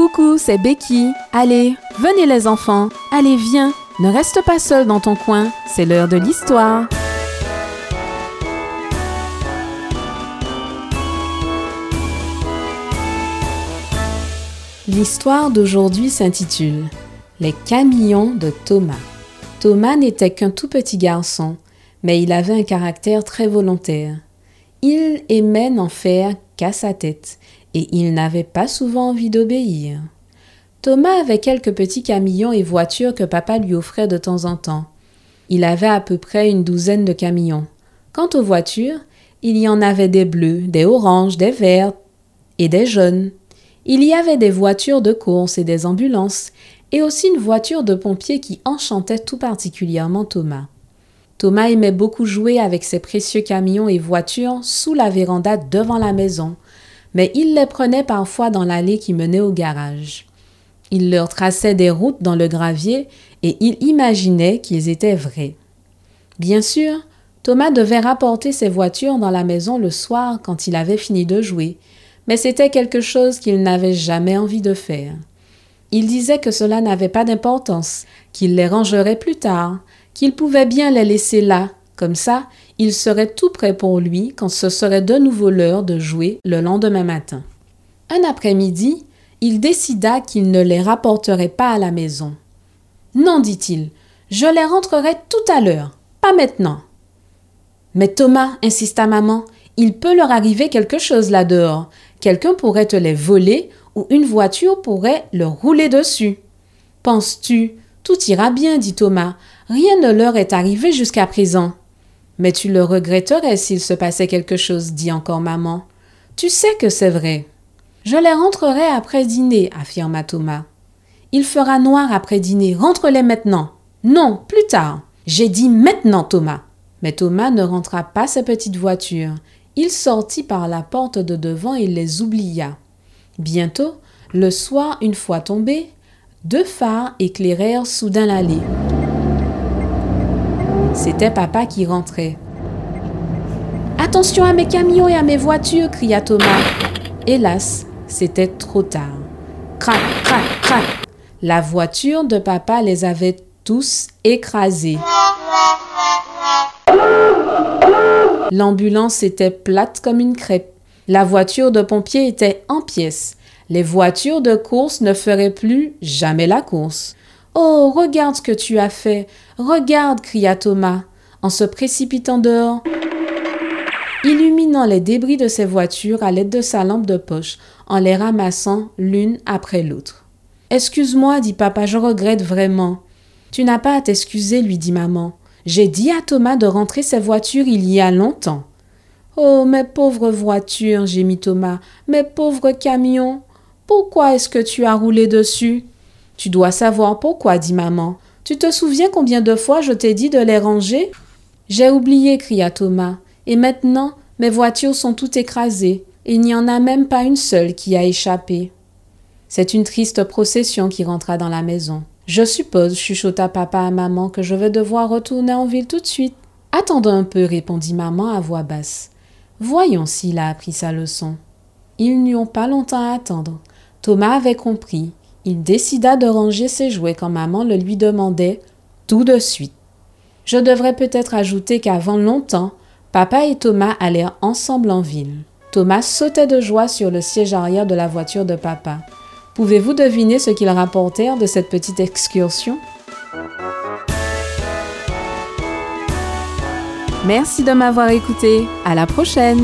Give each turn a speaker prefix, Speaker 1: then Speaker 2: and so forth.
Speaker 1: Coucou, c'est Becky. Allez, venez les enfants. Allez, viens. Ne reste pas seul dans ton coin. C'est l'heure de l'histoire. L'histoire d'aujourd'hui s'intitule Les camions de Thomas. Thomas n'était qu'un tout petit garçon, mais il avait un caractère très volontaire. Il aimait n'en faire qu'à sa tête, et il n'avait pas souvent envie d'obéir. Thomas avait quelques petits camions et voitures que papa lui offrait de temps en temps. Il avait à peu près une douzaine de camions. Quant aux voitures, il y en avait des bleus, des oranges, des verts et des jaunes. Il y avait des voitures de course et des ambulances, et aussi une voiture de pompier qui enchantait tout particulièrement Thomas. Thomas aimait beaucoup jouer avec ses précieux camions et voitures sous la véranda devant la maison, mais il les prenait parfois dans l'allée qui menait au garage. Il leur traçait des routes dans le gravier et il imaginait qu'ils étaient vrais. Bien sûr, Thomas devait rapporter ses voitures dans la maison le soir quand il avait fini de jouer, mais c'était quelque chose qu'il n'avait jamais envie de faire. Il disait que cela n'avait pas d'importance, qu'il les rangerait plus tard, qu'il pouvait bien les laisser là, comme ça, il serait tout prêt pour lui quand ce serait de nouveau l'heure de jouer le lendemain matin. Un après-midi, il décida qu'il ne les rapporterait pas à la maison. Non, dit-il, je les rentrerai tout à l'heure, pas maintenant. Mais Thomas, insista maman, il peut leur arriver quelque chose là dehors. Quelqu'un pourrait te les voler ou une voiture pourrait leur rouler dessus. Penses-tu? Tout ira bien, dit Thomas. Rien ne leur est arrivé jusqu'à présent. Mais tu le regretterais s'il se passait quelque chose, dit encore maman. Tu sais que c'est vrai. Je les rentrerai après dîner, affirma Thomas. Il fera noir après dîner, rentre-les maintenant. Non, plus tard. J'ai dit maintenant, Thomas. Mais Thomas ne rentra pas sa petite voiture. Il sortit par la porte de devant et les oublia. Bientôt, le soir, une fois tombé, deux phares éclairèrent soudain l'allée. C'était papa qui rentrait. Attention à mes camions et à mes voitures, cria Thomas. Hélas, c'était trop tard. Crac, crac, crac. La voiture de papa les avait tous écrasés. L'ambulance était plate comme une crêpe. La voiture de pompier était en pièces. Les voitures de course ne feraient plus jamais la course. Oh, regarde ce que tu as fait. Regarde, cria Thomas, en se précipitant dehors. Illuminant les débris de ses voitures à l'aide de sa lampe de poche, en les ramassant l'une après l'autre. Excuse-moi, dit papa, je regrette vraiment. Tu n'as pas à t'excuser, lui dit maman. J'ai dit à Thomas de rentrer ses voitures il y a longtemps. Oh, mes pauvres voitures, gémit Thomas, mes pauvres camions. Pourquoi est-ce que tu as roulé dessus? Tu dois savoir pourquoi, dit maman. Tu te souviens combien de fois je t'ai dit de les ranger? J'ai oublié, cria Thomas. Et maintenant, mes voitures sont toutes écrasées. Il n'y en a même pas une seule qui a échappé. C'est une triste procession qui rentra dans la maison. Je suppose, chuchota papa à maman, que je vais devoir retourner en ville tout de suite. Attendons un peu, répondit maman à voix basse. Voyons s'il a appris sa leçon. Ils n'eurent pas longtemps à attendre. Thomas avait compris. Il décida de ranger ses jouets quand maman le lui demandait tout de suite. Je devrais peut-être ajouter qu'avant longtemps, papa et Thomas allèrent ensemble en ville. Thomas sautait de joie sur le siège arrière de la voiture de papa. Pouvez-vous deviner ce qu'ils rapportèrent de cette petite excursion? Merci de m'avoir écouté. À la prochaine